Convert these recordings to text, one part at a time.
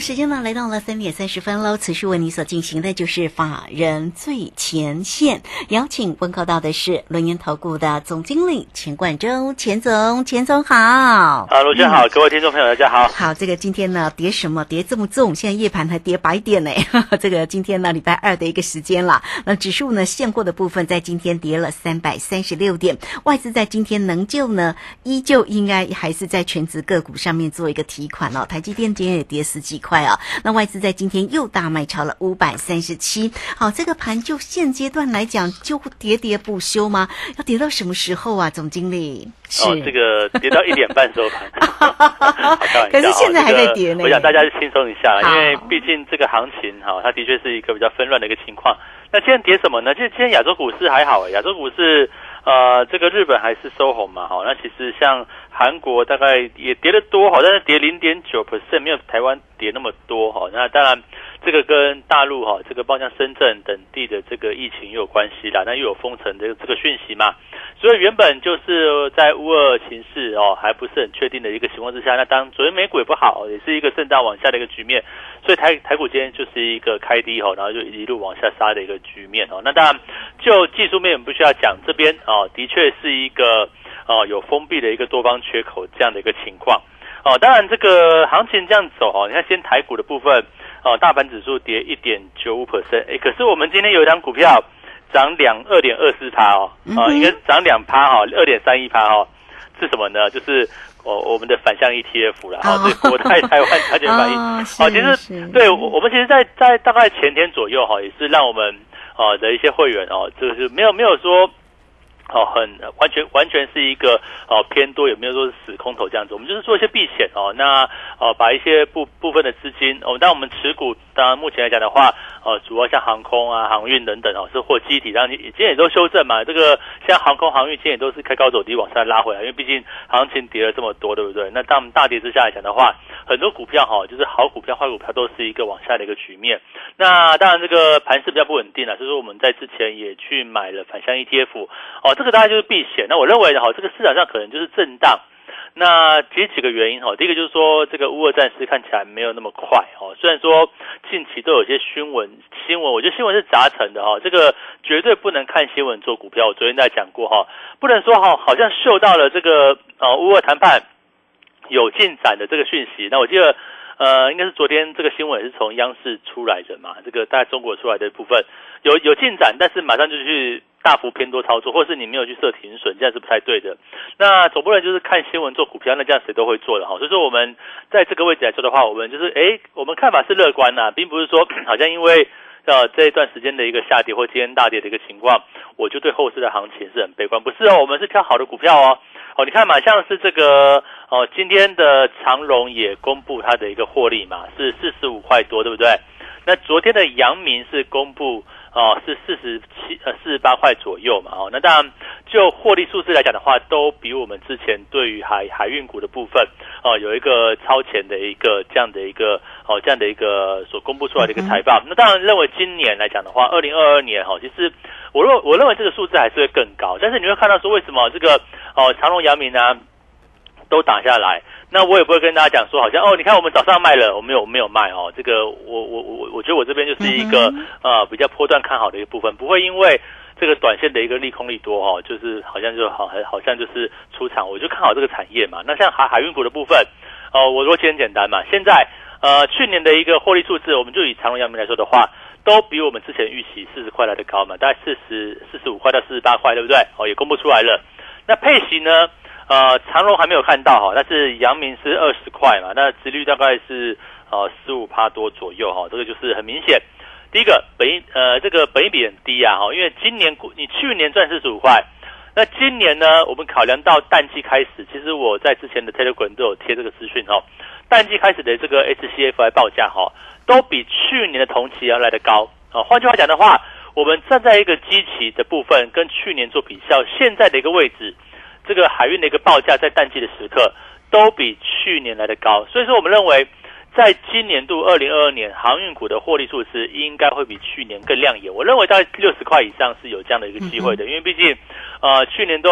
好，时间呢来到了三点三十分喽。此时为你所进行的就是法人最前线，邀请问候到的是轮研投顾的总经理钱冠洲，钱总，钱总好。啊，卢先好，各位听众朋友大家好。好，这个今天呢跌什么？跌这么重，现在夜盘还跌百点呢。这个今天呢礼拜二的一个时间了，那指数呢现货的部分在今天跌了三百三十六点，外资在今天能救呢，依旧应该还是在全职个股上面做一个提款哦。台积电今天也跌十几块啊，那外资在今天又大卖超了五百三十七。好，这个盘就现阶段来讲，就喋喋不休吗？要跌到什么时候啊，总经理？哦，这个跌到一点半收盘，可是现在还在跌呢这个我想大家就轻松一下因为毕竟这个行情哈，它的确是一个比较纷乱的一个情况。那今天跌什么呢？就今天亚洲股市还好，亚洲股市呃，这个日本还是收红嘛，哈。那其实像韩国大概也跌得多哈，但是跌零点九 percent，没有台湾跌那么多哈。那当然。这个跟大陆哈，这个包括像深圳等地的这个疫情也有关系啦，那又有封城的这个讯息嘛，所以原本就是在乌俄情势哦还不是很确定的一个情况之下，那当昨天美股也不好，也是一个震荡往下的一个局面，所以台台股今天就是一个开低哈，然后就一路往下杀的一个局面哦。那当然就技术面不需要讲，这边哦的确是一个哦有封闭的一个多方缺口这样的一个情况哦。当然这个行情这样走哦，你看先台股的部分。哦，大盘指数跌一点九五 percent，哎，可是我们今天有一张股票涨两二点二四趴哦，啊、应该涨两趴哈，二点三一趴哈，是什么呢？就是哦我们的反向 ETF 啦，哈、哦这个国泰台湾加权反应，哦其实是对我我们其实在，在大概前天左右哈，也是让我们哦的一些会员哦，就是没有没有说。哦，很完全完全是一个哦偏多，有没有说是死空头这样子？我们就是做一些避险哦，那哦把一些部部分的资金哦，当我们持股，当然目前来讲的话，呃，主要像航空啊、航运等等哦，是或机体，然后你今天也都修正嘛。这个像航空、航运今天也都是开高走低往下拉回来，因为毕竟行情跌了这么多，对不对？那当我们大跌之下来讲的话，很多股票哈、就是好股票、坏股票都是一个往下的一个局面。那当然这个盘势比较不稳定了，所以说我们在之前也去买了反向 ETF 哦，这个大家就是避险。那我认为哈，这个市场上可能就是震荡。那其实几个原因哈，第一个就是说这个乌俄战事看起来没有那么快哦，虽然说近期都有些新闻新闻，我觉得新闻是杂陈的哈，这个绝对不能看新闻做股票。我昨天在讲过哈，不能说哈，好像嗅到了这个呃乌俄谈判有进展的这个讯息。那我记得。呃，应该是昨天这个新闻也是从央视出来的嘛，这个在中国出来的部分有有进展，但是马上就去大幅偏多操作，或是你没有去设停损，这样是不太对的。那总不能就是看新闻做股票，那这样谁都会做的哈。所以说我们在这个位置来说的话，我们就是诶，我们看法是乐观呐、并不是说 好像因为呃这一段时间的一个下跌或今天大跌的一个情况，我就对后市的行情是很悲观，不是哦，我们是挑好的股票哦。哦，你看嘛，像是这个哦，今天的长荣也公布它的一个获利嘛，是四十五块多，对不对？那昨天的阳明是公布哦，是四十七呃四十八块左右嘛，哦，那当然就获利数字来讲的话，都比我们之前对于海海运股的部分哦有一个超前的一个这样的一个哦这样的一个所公布出来的一个财报。那当然认为今年来讲的话，二零二二年哈、哦，其实我认我认为这个数字还是会更高，但是你会看到说为什么这个哦长隆、阳明啊都打下来。那我也不会跟大家讲说，好像哦，你看我们早上卖了，我没有没有卖哦。这个我我我我觉得我这边就是一个、呃比较波段看好的一个部分，不会因为这个短线的一个利空利多哈、哦，就是好像就好好像就是出场，我就看好这个产业嘛。那像海海运股的部分，哦、我逻辑很简单嘛。现在呃去年的一个获利数字，我们就以长隆、阳明来说的话，都比我们之前预期四十块来的高嘛，大概四十四十五块到四十八块，对不对？哦，也公布出来了。那配息呢？呃，长荣还没有看到哈，但是阳明是二十块嘛，那殖率大概是呃十五趴多左右哈，这个就是很明显。第一个本益呃这个本益比很低啊哈，因为今年你去年赚四十五块，那今年呢我们考量到淡季开始，其实我在之前的 Telegram 都有贴这个资讯哈，淡季开始的这个 HCFI 报价哈，都比去年的同期要来得高啊。换句话讲的话，我们站在一个基期的部分跟去年做比较，现在的一个位置，这个海运的一个报价在淡季的时刻都比去年来的高，所以说我们认为。在今年度二零二二年，航运股的获利数字应该会比去年更亮眼。我认为大概六十块以上是有这样的一个机会的，因为毕竟，呃，去年都，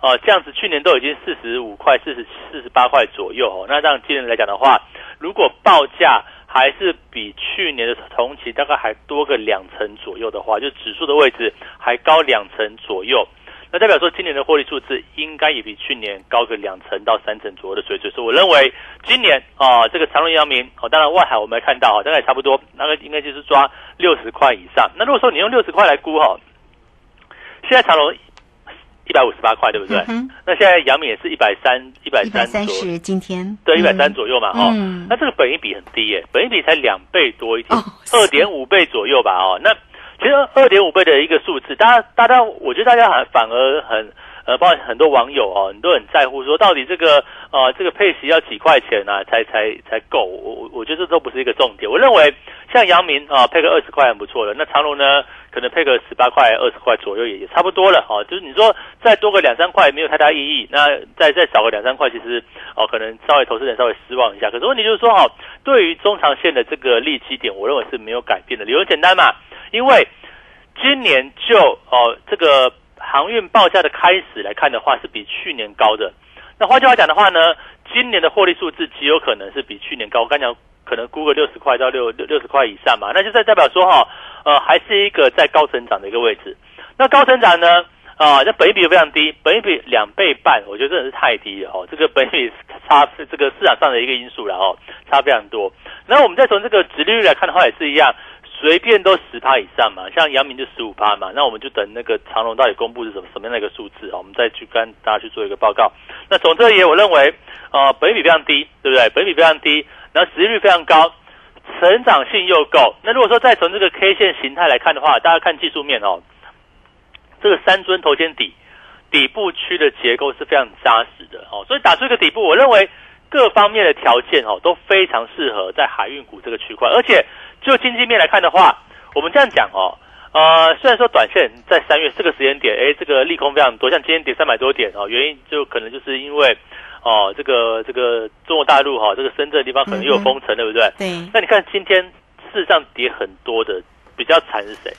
呃，这样子，去年都已经四十五块、四十四十八块左右哦。那这样今年来讲的话，如果报价还是比去年的同期大概还多个两成左右的话，就指数的位置还高两成左右。那代表说，今年的获利数字应该也比去年高个两成到三成左右的水准。所以我认为，今年啊，这个长隆、阳明，哦，当然外海我们看到哈，大概差不多，那个应该就是抓六十块以上。那如果说你用六十块来估哈，现在长隆一百五十八块，对不对？那现在阳明也是一百三、一百三左右。今天对一百三左右嘛，哈。那这个本益比很低耶，本益比才两倍多一点，二点五倍左右吧，哦，那。其实二点五倍的一个数字，大家大家，我觉得大家还反而很呃，包括很多网友哦，你都很在乎说，到底这个呃这个配息要几块钱啊，才才才够？我我我觉得这都不是一个重点。我认为像阳明啊，配个二十块很不错了。那长隆呢，可能配个十八块、二十块左右也也差不多了哈。就是你说再多个两三块没有太大意义，那再再少个两三块，其实哦可能稍微投资人稍微失望一下。可是问题就是说哈，对于中长线的这个利基点，我认为是没有改变的，理由简单嘛。因为今年就哦这个航运报价的开始来看的话，是比去年高的。那换句话讲的话呢，今年的获利数字极有可能是比去年高。我刚讲可能估个六十块到六六六十块以上嘛，那就在代表说哈，呃，还是一个在高成长的一个位置。那高成长呢，啊，那本益比非常低，本益比两倍半，我觉得真的是太低了哦。这个本益比差是这个市场上的一个因素了哦，差非常多。那我们再从这个殖利率来看的话，也是一样。随便都十趴以上嘛，像阳明就十五趴嘛，那我们就等那个长隆到底公布是什么什么样的一个数字啊，我们再去跟大家去做一个报告。那从这里我认为，呃，本比非常低，对不对？本比非常低，然后市率非常高，成长性又够。那如果说再从这个 K 线形态来看的话，大家看技术面哦，这个三尊头肩底底部区的结构是非常扎实的哦，所以打出一个底部，我认为各方面的条件哦都非常适合在海运股这个区块，而且。就经济面来看的话，我们这样讲哦，呃，虽然说短线在三月这个时间点，哎，这个利空非常多，像今天跌三百多点哦，原因就可能就是因为哦，这个这个中国大陆哈，这个深圳地方可能又有封城，对不对？对。那你看今天事实上跌很多的，比较惨是谁？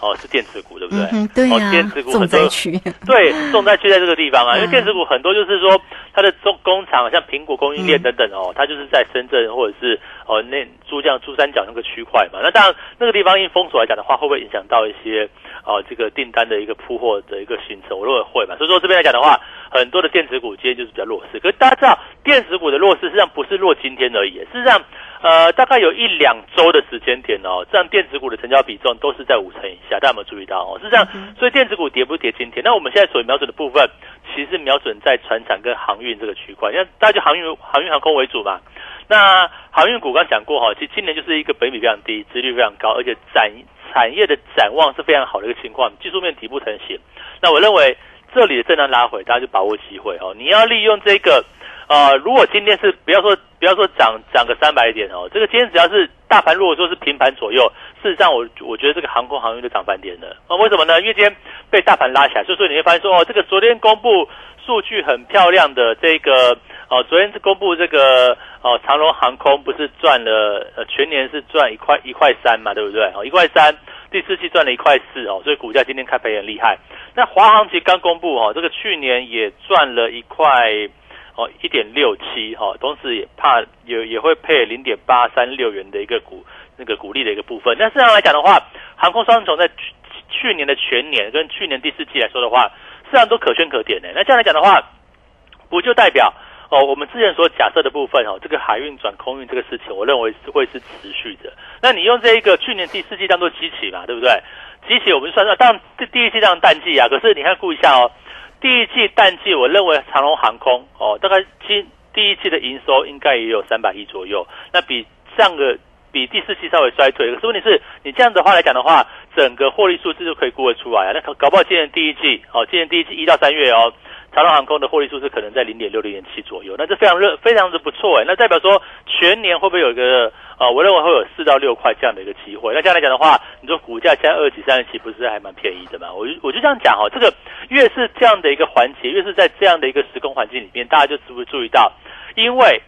哦，是电子股，对不对？嗯，对呀。电子股很多，对，重灾区在这个地方啊，因为电子股很多就是说它的中工厂，像苹果供应链等等哦，它就是在深圳或者是哦那珠江珠三角那个区块嘛。那当然那个地方因封锁来讲的话，会不会影响到一些哦这个订单的一个铺货的一个形成？我认为会嘛。所以说这边来讲的话，很多的电子股今天就是比较弱势。可是大家知道，电子股的弱势实际上不是弱今天而已，事实上。呃，大概有一两周的时间点哦，这样电子股的成交比重都是在五成以下，大家有没有注意到哦？是这样，所以电子股跌不跌今天？那我们现在所瞄准的部分，其实瞄准在船产跟航运这个区块，因为大家就航运、航运航空为主嘛。那航运股刚讲过哈，其实今年就是一个本比非常低，殖率非常高，而且展产业的展望是非常好的一个情况，技术面底部成型。那我认为这里的震荡拉回，大家就把握机会哦。你要利用这个。啊，如果今天是不要说不要说涨涨个三百点哦，这个今天只要是大盘如果说是平盘左右，事实上我我觉得这个航空航运就涨翻点了啊？为什么呢？因为今天被大盘拉起来，所以说你会发现说哦，这个昨天公布数据很漂亮的这个哦，昨天是公布这个哦，长荣航空不是赚了呃全年是赚一块一块三嘛，对不对？哦，一块三，第四季赚了一块四哦，所以股价今天开盘很厉害。那华航其实刚公布哦，这个去年也赚了一块。哦，一点六七哈，同时也怕也也会配零点八三六元的一个股那个股利的一个部分。那市场来讲的话，航空双重在去年的全年跟去年第四季来说的话，市场都可圈可点的。那这样来讲的话，不就代表哦，我们之前所假设的部分哦，这个海运转空运这个事情，我认为是会是持续的。那你用这一个去年第四季当做基期嘛，对不对？基期我们算算，当然第第一季当淡季啊，可是你看顾一下哦。第一季淡季，我认为长龙航空哦，大概今第一季的营收应该也有三百亿左右，那比上个比第四季稍微衰退。可是问题是你这样的话来讲的话，整个获利数字就可以估得出来啊。那搞不好今年第一季哦，今年第一季一到三月哦，长龙航空的获利数是可能在零点六、零点七左右，那这非常热，非常的不错哎。那代表说全年会不会有一个呃，我认为会有四到六块这样的一个机会。那这样来讲的话，你说股价现在二级、三十期不是还蛮便宜的嘛？我就我就这样讲哦，这个越是这样的一个环节，越是在这样的一个时空环境里面，大家就注不注意到，因为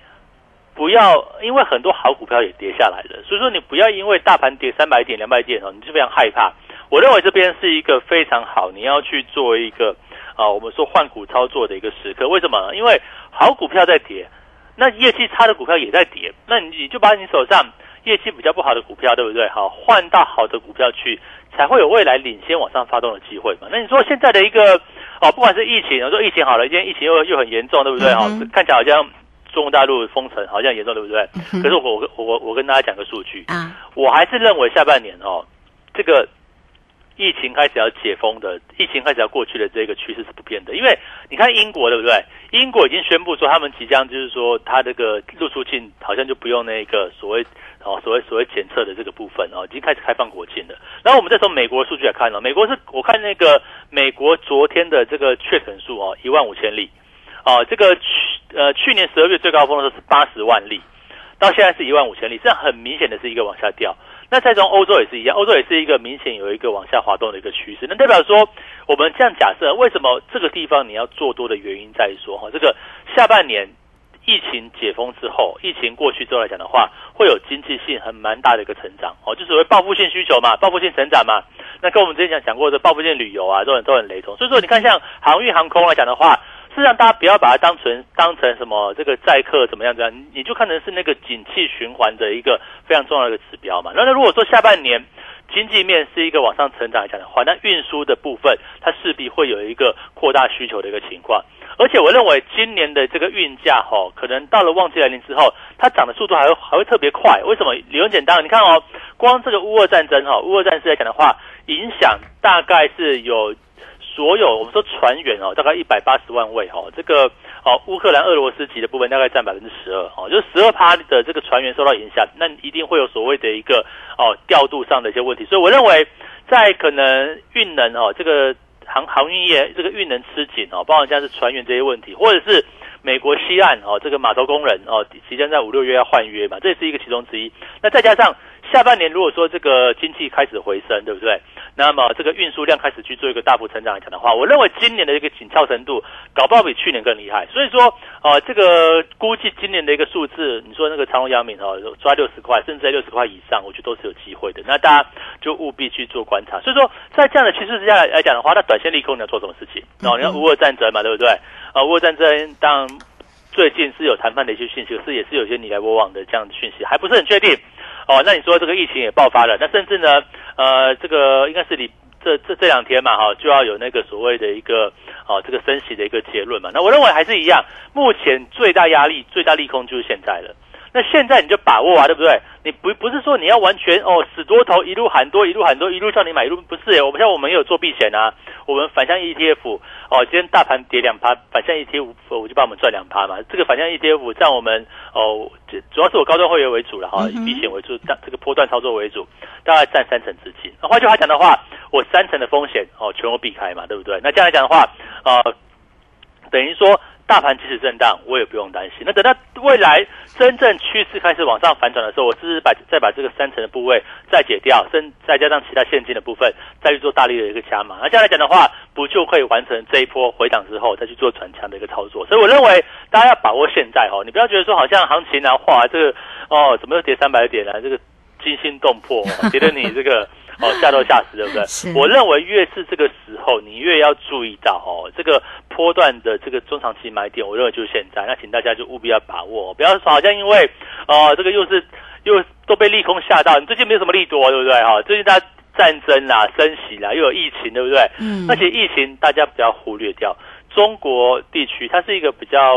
不要因为很多好股票也跌下来了，所以说你不要因为大盘跌三百点、两百点哦，你就非常害怕。我认为这边是一个非常好，你要去做一个。啊，我们说换股操作的一个时刻，为什么？因为好股票在跌，那业绩差的股票也在跌，那你你就把你手上业绩比较不好的股票，对不对？好，换到好的股票去，才会有未来领先往上发动的机会嘛。那你说现在的一个哦，不管是疫情，我说疫情好了，今天疫情又又很严重，对不对？哈，看起来好像中国大陆封城好像严重，对不对？可是我我我我跟大家讲个数据啊，我还是认为下半年哦，这个。疫情开始要解封的，疫情开始要过去的这个趋势是不变的，因为你看英国对不对？英国已经宣布说他们即将就是说，它这个入出境好像就不用那个所谓哦所谓所谓检测的这个部分哦，已经开始开放国境了。然后我们再从美国数据来看哦，美国是我看那个美国昨天的这个确诊数哦，一万五千例哦，这个去呃去年十二月最高峰的时候是八十万例，到现在是一万五千例，这样很明显的是一个往下掉。那再从欧洲也是一样，欧洲也是一个明显有一个往下滑动的一个趋势。那代表说，我们这样假设，为什么这个地方你要做多的原因在于说，哈，这个下半年疫情解封之后，疫情过去之后来讲的话，会有经济性很蛮大的一个成长，哦，就所谓报复性需求嘛，报复性成长嘛。那跟我们之前讲讲过的报复性旅游啊，都很都很雷同。所以说，你看像航运航空来讲的话。事实上，大家不要把它当成当成什么这个载客怎么样怎样，你就看成是那个景气循环的一个非常重要的一个指标嘛。那那如果说下半年经济面是一个往上成长来讲的话，那运输的部分它势必会有一个扩大需求的一个情况。而且我认为今年的这个运价哈，可能到了旺季来临之后，它涨的速度还会还会特别快。为什么？理由简单，你看哦，光这个乌俄战争哈，乌俄战争来讲的话，影响大概是有。所有我们说船员哦，大概一百八十万位哈，这个哦乌克兰、俄罗斯籍的部分大概占百分之十二哦，就十二趴的这个船员受到影响，那一定会有所谓的一个哦调度上的一些问题，所以我认为在可能运能哦这个航航运业这个运能吃紧哦，包括像是船员这些问题，或者是美国西岸哦这个码头工人哦即将在五六月要换约嘛，这是一个其中之一。那再加上下半年如果说这个经济开始回升，对不对？那么这个运输量开始去做一个大幅成长来讲的话，我认为今年的一个紧俏程度，搞不好比去年更厉害。所以说，呃，这个估计今年的一个数字，你说那个长隆、阳明哦，抓六十块，甚至在六十块以上，我觉得都是有机会的。那大家就务必去做观察。所以说，在这样的趋势之下来讲的话，那短线利空你要做什么事情？哦，你看乌俄战争嘛，对不对？啊，乌俄战争当最近是有谈判的一些讯息，可是也是有些你来我往的这样的讯息，还不是很确定。哦，那你说这个疫情也爆发了，那甚至呢，呃，这个应该是你这这这两天嘛，哈，就要有那个所谓的一个哦，这个升息的一个结论嘛。那我认为还是一样，目前最大压力、最大利空就是现在了。那现在你就把握啊，对不对？你不不是说你要完全哦死多头一路喊多一路喊多一路叫你买一路不是？我们像我们也有做避险啊，我们反向 ETF 哦，今天大盘跌两趴，反向 ETF 我就帮我们赚两趴嘛。这个反向 ETF 占我们哦，主要是我高端会员为主了哈，以避险为主，这个波段操作为主，大概占三成资金。换句话讲的话，我三成的风险哦全部避开嘛，对不对？那这样来讲的话，呃，等于说。大盘即使震荡，我也不用担心。那等到未来真正趋势开始往上反转的时候，我只是把再把这个三层的部位再解掉，甚再加上其他现金的部分，再去做大力的一个加码。那这样来讲的话，不就可以完成这一波回档之后，再去做转强的一个操作？所以我认为大家要把握现在哦，你不要觉得说好像行情啊，哇，这个哦，怎么又跌三百点啊？这个惊心动魄，觉得你这个。哦，吓都吓死，对不对？我认为越是这个时候，你越要注意到哦，这个波段的这个中长期买点，我认为就是现在。那请大家就务必要把握，不要说好像因为哦，这个又是又都被利空吓到。你最近没有什么利多，对不对？哈，最近大家战争啦、升息啦，又有疫情，对不对？嗯。而且疫情大家不要忽略掉，中国地区它是一个比较，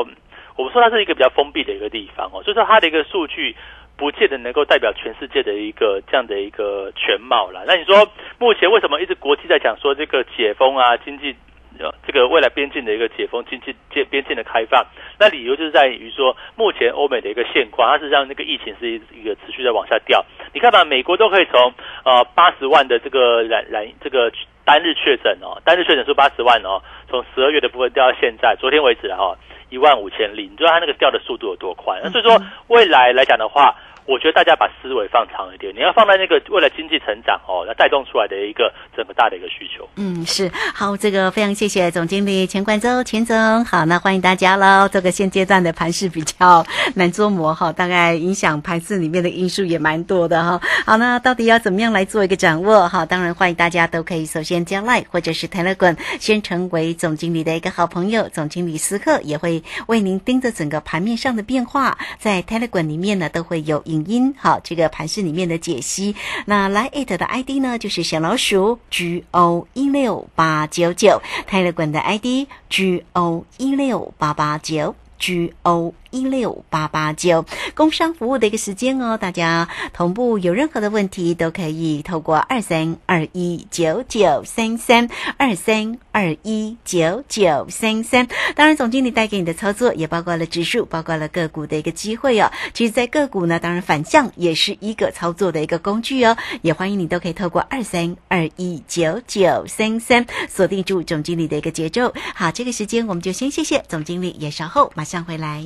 我们说它是一个比较封闭的一个地方哦，所以说它的一个数据。不见得能够代表全世界的一个这样的一个全貌了。那你说，目前为什么一直国际在讲说这个解封啊，经济呃这个未来边境的一个解封，经济边边境的开放？那理由就是在于说，目前欧美的一个现况，它是让那个疫情是一个持续在往下掉。你看吧，美国都可以从呃八十万的这个染染这个单日确诊哦，单日确诊数八十万哦，从十二月的部分掉到现在，昨天为止哈一万五千例，你知道它那个掉的速度有多快？那所以说未来来讲的话。我觉得大家把思维放长一点，你要放在那个为了经济成长哦，要带动出来的一个整个大的一个需求。嗯，是好，这个非常谢谢总经理钱冠洲钱总。好，那欢迎大家喽。这个现阶段的盘势比较难捉摸哈，大概影响盘势里面的因素也蛮多的哈。好，那到底要怎么样来做一个掌握哈？当然欢迎大家都可以首先加 Line 或者是 Telegram，先成为总经理的一个好朋友。总经理时刻也会为您盯着整个盘面上的变化，在 Telegram 里面呢都会有。影影音好，这个盘市里面的解析。那来 it 的 ID 呢，就是小老鼠 G O 一六八九九，泰勒管的 ID G O 一六八八九 G O。一六八八九，工商服务的一个时间哦，大家同步有任何的问题都可以透过二三二一九九三三二三二一九九三三。当然，总经理带给你的操作也包括了指数，包括了个股的一个机会哦。其实，在个股呢，当然反向也是一个操作的一个工具哦。也欢迎你都可以透过二三二一九九三三锁定住总经理的一个节奏。好，这个时间我们就先谢谢总经理，也稍后马上回来。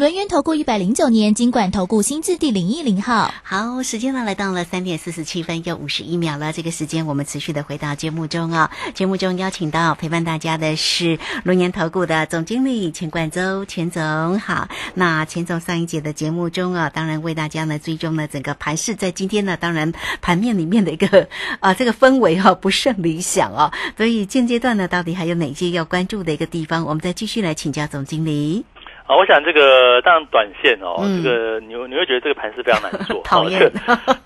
轮源投顾一百零九年金管投顾新字第零一零号，好，时间呢来到了三点四十七分又五十一秒了。这个时间我们持续的回到节目中啊，节目中邀请到陪伴大家的是轮源投顾的总经理钱冠洲钱总。好，那钱总上一节的节目中啊，当然为大家呢追踪了整个盘势，在今天呢，当然盘面里面的一个 啊这个氛围哈不甚理想哦，所以现阶段呢，到底还有哪些要关注的一个地方？我们再继续来请教总经理。啊，我想这个当然短线哦，这个你你会觉得这个盘是非常难做，讨厌。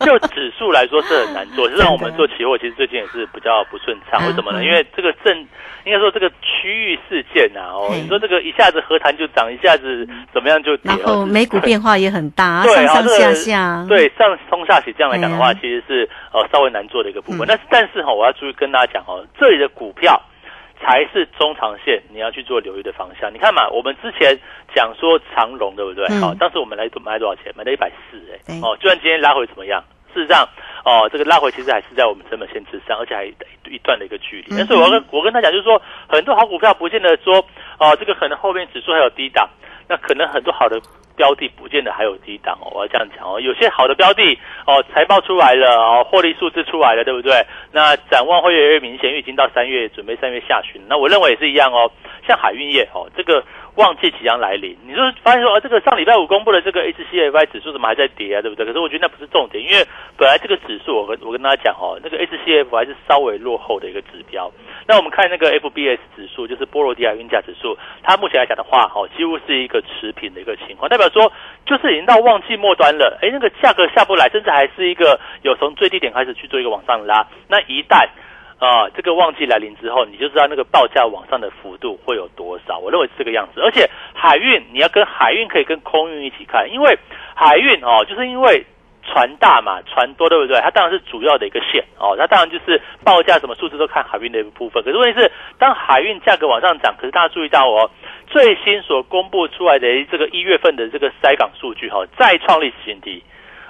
就指数来说是很难做，实际上我们做期货其实最近也是比较不顺畅。为什么呢？因为这个正应该说这个区域事件呐，哦，你说这个一下子和谈就涨，一下子怎么样就跌，然后美股变化也很大，上上下下，对上冲下起这样来讲的话，其实是呃稍微难做的一个部分。但是但是哈，我要注意跟大家讲哦，这里的股票。才是中长线你要去做留意的方向。你看嘛，我们之前讲说长龙，对不对？好，当时我们来买多少钱？买了一百四，哎，哦，就算今天拉回怎么样？事实上，哦，这个拉回其实还是在我们成本线之上，而且还一段的一个距离。但是我跟我跟他讲，就是说很多好股票不见得说，哦，这个可能后面指数还有低档，那可能很多好的。标的不见得还有低档哦，我要这样讲哦。有些好的标的哦，财报出来了哦，获利数字出来了，对不对？那展望会越来越明显，因为已经到三月，准备三月下旬。那我认为也是一样哦。像海运业哦，这个旺季即将来临，你说发现说啊，这个上礼拜五公布的这个 HCFI 指数怎么还在跌啊？对不对？可是我觉得那不是重点，因为本来这个指数，我跟我跟大家讲哦，那个 HCF 还是稍微落后的一个指标。那我们看那个 FBS 指数，就是波罗的海运价指数，它目前来讲的话，哈，几乎是一个持平的一个情况，代表说就是已经到旺季末端了。哎，那个价格下不来，甚至还是一个有从最低点开始去做一个往上拉。那一旦啊，这个旺季来临之后，你就知道那个报价往上的幅度会有多少。我认为是这个样子。而且海运你要跟海运可以跟空运一起看，因为海运哦，就是因为。船大嘛，船多对不对？它当然是主要的一个线哦。它当然就是报价什么数字都看海运的一部分。可是问题是，当海运价格往上涨，可是大家注意到哦，最新所公布出来的这个一月份的这个塞港数据哈，再创历史新低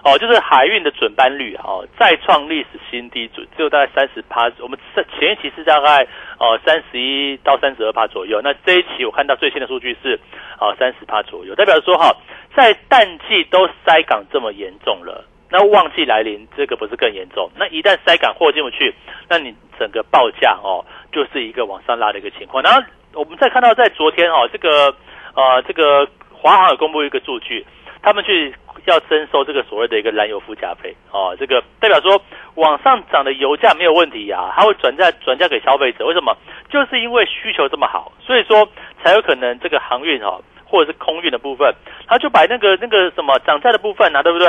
哦，就是海运的准班率哦，再创历史新低，只只有大概三十趴。我们前一期是大概哦三十一到三十二趴左右，那这一期我看到最新的数据是哦三十趴左右，代表说哈，在淡季都塞港这么严重了，那旺季来临，这个不是更严重？那一旦塞港货进不去，那你整个报价哦，就是一个往上拉的一个情况。然后我们再看到在昨天哦，这个呃这个华航有公布一个数据，他们去。要征收这个所谓的一个燃油附加费哦，这个代表说往上涨的油价没有问题呀，它会转嫁转嫁给消费者。为什么？就是因为需求这么好，所以说才有可能这个航运哦，或者是空运的部分，他就把那个那个什么涨价的部分啊，对不对？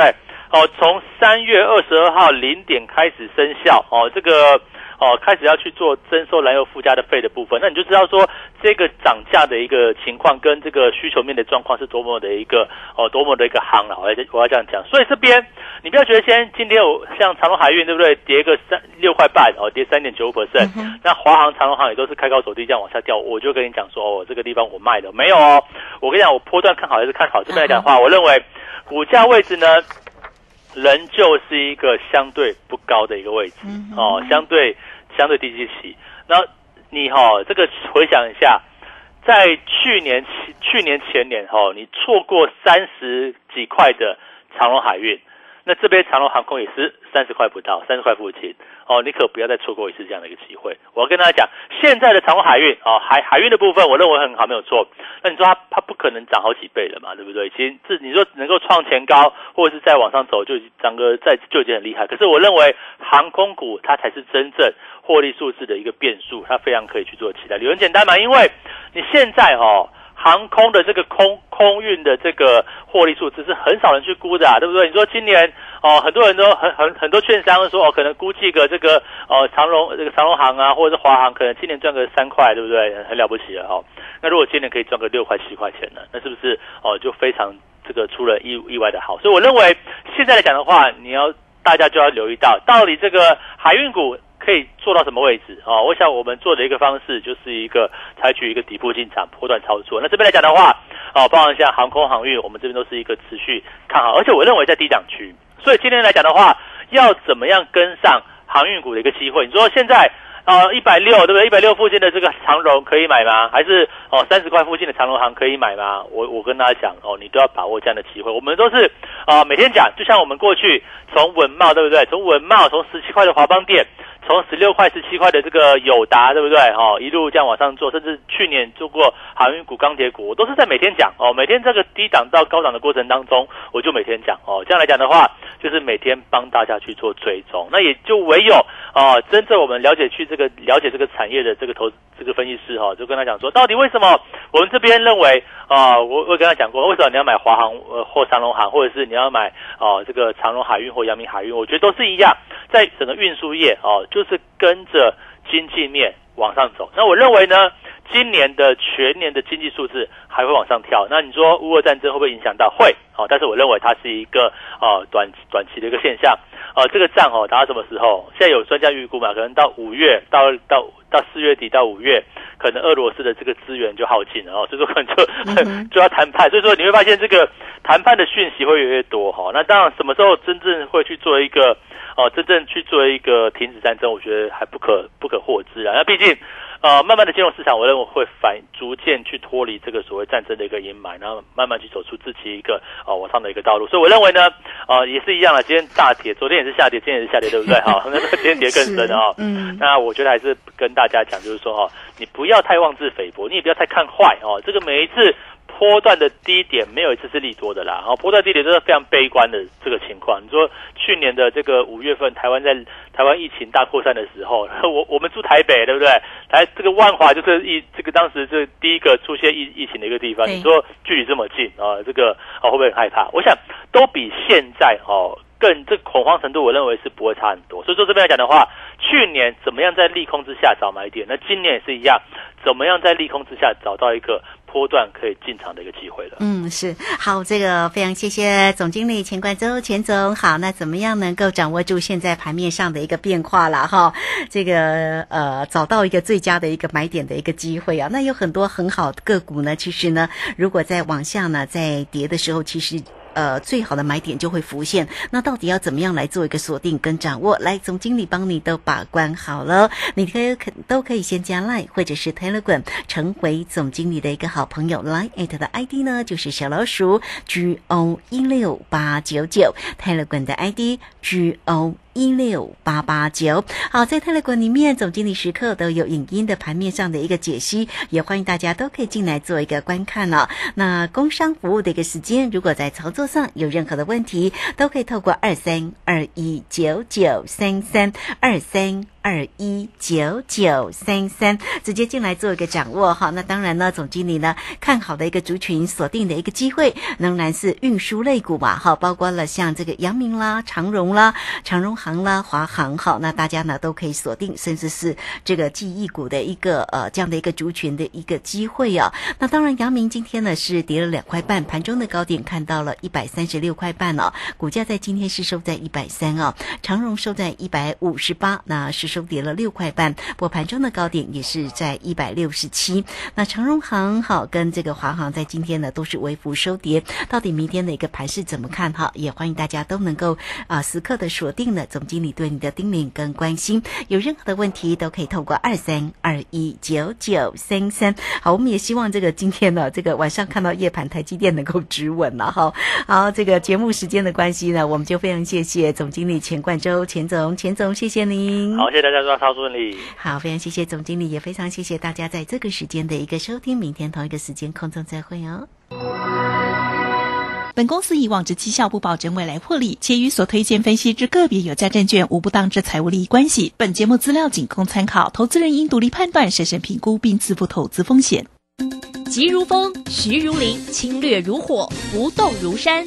哦，从三月二十二号零点开始生效哦，这个。哦，开始要去做征收燃油附加的费的部分，那你就知道说这个涨价的一个情况跟这个需求面的状况是多么的一个哦，多么的一个行了。我要我要这样讲，所以这边你不要觉得先今天有像长隆海运对不对，跌个三六块半哦，跌三点九五 percent，那华航、长隆航也都是开高走低这样往下掉，我就跟你讲说哦，这个地方我卖了没有哦？我跟你讲，我波段看好还是看好？这边来讲的话，我认为股价位置呢。仍旧是一个相对不高的一个位置哦，相对相对低基期。那你哈这个回想一下，在去年去年前年哈，你错过三十几块的长隆海运。那这边长隆航空也是三十块不到，三十块附近哦，你可不要再错过一次这样的一个机会。我要跟大家讲，现在的长隆海运哦，海海运的部分，我认为很好，没有错。那你说它它不可能涨好几倍了嘛，对不对？其实这你说能够创前高，或者是再往上走，就涨个再就已经很厉害。可是我认为航空股它才是真正获利数字的一个变数，它非常可以去做期待。理由很简单嘛，因为你现在哦。航空的这个空空运的这个获利数字是很少人去估的，啊，对不对？你说今年哦，很多人都很很很多券商说哦，可能估计个这个哦长荣这个长荣航啊，或者是华航，可能今年赚个三块，对不对？很了不起了哈。那如果今年可以赚个六块七块钱呢，那是不是哦就非常这个出了意意外的好？所以我认为现在来讲的话，你要大家就要留意到，到底这个海运股。可以做到什么位置啊？我想我们做的一个方式就是一个采取一个底部进场、波段操作。那这边来讲的话，哦，包含像航空航运，我们这边都是一个持续看好，而且我认为在低档区。所以今天来讲的话，要怎么样跟上航运股的一个机会？你说现在啊，一百六对不对？一百六附近的这个长荣可以买吗？还是哦三十块附近的长荣航可以买吗？我我跟大家讲哦，你都要把握这样的机会。我们都是啊每天讲，就像我们过去从文茂对不对？从文茂从十七块的华邦店。从十六块、十七块的这个友达，对不对？哦，一路这样往上做，甚至去年做过航运股、钢铁股，我都是在每天讲哦。每天这个低档到高档的过程当中，我就每天讲哦。这样来讲的话，就是每天帮大家去做追踪。那也就唯有哦，真正我们了解去这个了解这个产业的这个投这个分析师哈，就跟他讲说，到底为什么我们这边认为啊，我我跟他讲过，为什么你要买华航呃或长龙航，或者是你要买哦这个长荣海运或阳明海运，我觉得都是一样，在整个运输业哦。就是跟着经济面往上走，那我认为呢，今年的全年的经济数字还会往上跳。那你说乌俄战争会不会影响到？会，哦，但是我认为它是一个呃短短期的一个现象。哦，这个仗哦打到什么时候？现在有专家预估嘛，可能到五月，到到到四月底到五月，可能俄罗斯的这个资源就耗尽了哦，所以说可能就 就要谈判。所以说你会发现这个谈判的讯息会越来越多哈。那当然什么时候真正会去做一个？哦，真正去做一个停止战争，我觉得还不可不可获知啊。那毕竟，呃，慢慢的金融市场，我认为会反逐渐去脱离这个所谓战争的一个阴霾，然后慢慢去走出自己一个呃往上的一个道路。所以我认为呢，呃，也是一样的。今天大跌，昨天也是下跌，今天也是下跌，对不对？哈，那今天跌更深啊。嗯。那我觉得还是跟大家讲，就是说哈，你不要太妄自菲薄，你也不要太看坏哦。这个每一次。波段的低点没有一次是利多的啦，然后波段低点都是非常悲观的这个情况。你说去年的这个五月份，台湾在台湾疫情大扩散的时候，我我们住台北，对不对？台这个万华就是疫这个当时是第一个出现疫疫情的一个地方。你说距离这么近啊，这个啊会不会很害怕？我想都比现在哦更这恐慌程度，我认为是不会差很多。所以说这边来讲的话，去年怎么样在利空之下找买点？那今年也是一样，怎么样在利空之下找到一个？波段可以进场的一个机会了。嗯，是好，这个非常谢谢总经理钱冠周钱总。好，那怎么样能够掌握住现在盘面上的一个变化了哈？这个呃，找到一个最佳的一个买点的一个机会啊。那有很多很好的个股呢，其实呢，如果在往下呢，在跌的时候，其实。呃最好的买点就会浮现。那到底要怎么样来做一个锁定跟掌握？来，总经理帮你都把关好了，你可以可都可以先加 Line 或者是 Telegram 成为总经理的一个好朋友。Line at 的 ID 呢就是小老鼠 G O 一六八九九，Telegram 的 ID G O。一六八八九，好，在泰勒国里面，总经理时刻都有影音的盘面上的一个解析，也欢迎大家都可以进来做一个观看哦。那工商服务的一个时间，如果在操作上有任何的问题，都可以透过二三二一九九三三二三。二一九九三三，直接进来做一个掌握哈。那当然呢，总经理呢看好的一个族群锁定的一个机会，仍然是运输类股嘛哈，包括了像这个阳明啦、长荣啦、长荣行啦、华航哈，那大家呢都可以锁定，甚至是这个记忆股的一个呃这样的一个族群的一个机会啊。那当然，阳明今天呢是跌了两块半，盘中的高点看到了一百三十六块半哦，股价在今天是收在一百三啊，长荣收在一百五十八，那是。收跌了六块半，波盘中的高点也是在一百六十七。那长荣行好跟这个华航在今天呢都是微幅收跌，到底明天的一个盘势怎么看哈？也欢迎大家都能够啊时刻的锁定了总经理对你的叮咛跟关心，有任何的问题都可以透过二三二一九九三三。好，我们也希望这个今天呢这个晚上看到夜盘台积电能够止稳了哈。好，这个节目时间的关系呢，我们就非常谢谢总经理钱冠周钱总钱总，谢谢您。好，谢谢。大家都超顺利。好，非常谢谢总经理，也非常谢谢大家在这个时间的一个收听。明天同一个时间空中再会哦。本公司以往之绩效不保证未来获利，且与所推荐分析之个别有价证券无不当之财务利益关系。本节目资料仅供参考，投资人应独立判断、审慎评估并自负投资风险。急如风，徐如林，侵略如火，不动如山。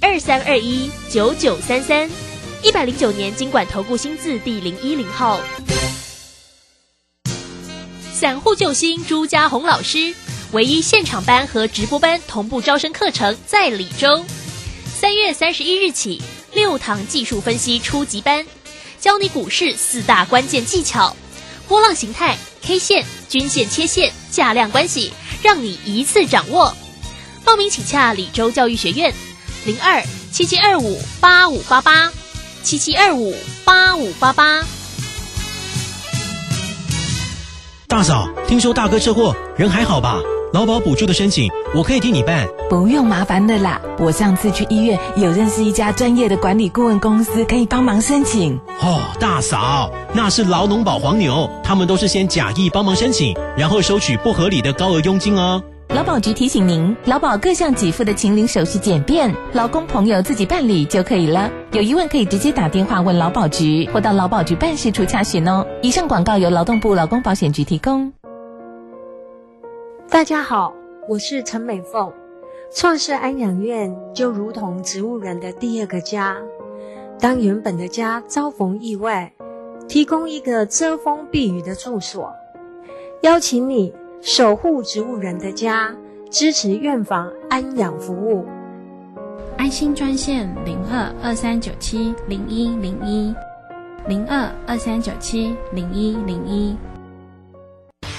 二三二一九九三三，一百零九年经管投顾新字第零一零号。散户救星朱家红老师，唯一现场班和直播班同步招生课程在李州。三月三十一日起，六堂技术分析初级班，教你股市四大关键技巧：波浪形态、K 线、均线、切线、价量关系，让你一次掌握。报名请洽李州教育学院。零二七七二五八五八八，七七二五八五八八。大嫂，听说大哥车祸，人还好吧？劳保补助的申请，我可以替你办。不用麻烦的啦，我上次去医院有认识一家专业的管理顾问公司，可以帮忙申请。哦，大嫂，那是劳农保黄牛，他们都是先假意帮忙申请，然后收取不合理的高额佣金哦。劳保局提醒您，劳保各项给付的请领手续简便，劳工朋友自己办理就可以了。有疑问可以直接打电话问劳保局，或到劳保局办事处查询哦。以上广告由劳动部劳工保险局提供。大家好，我是陈美凤。创世安养院就如同植物人的第二个家，当原本的家遭逢意外，提供一个遮风避雨的住所，邀请你。守护植物人的家，支持院房安养服务。安心专线零二二三九七零一零一零二二三九七零一零一。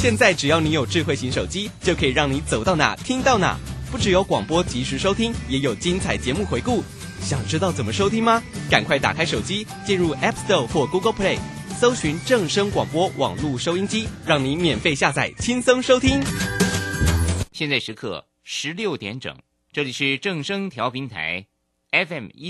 现在只要你有智慧型手机，就可以让你走到哪听到哪。不只有广播及时收听，也有精彩节目回顾。想知道怎么收听吗？赶快打开手机，进入 App Store 或 Google Play，搜寻正声广播网络收音机，让你免费下载，轻松收听。现在时刻十六点整，这里是正声调频台 FM 一。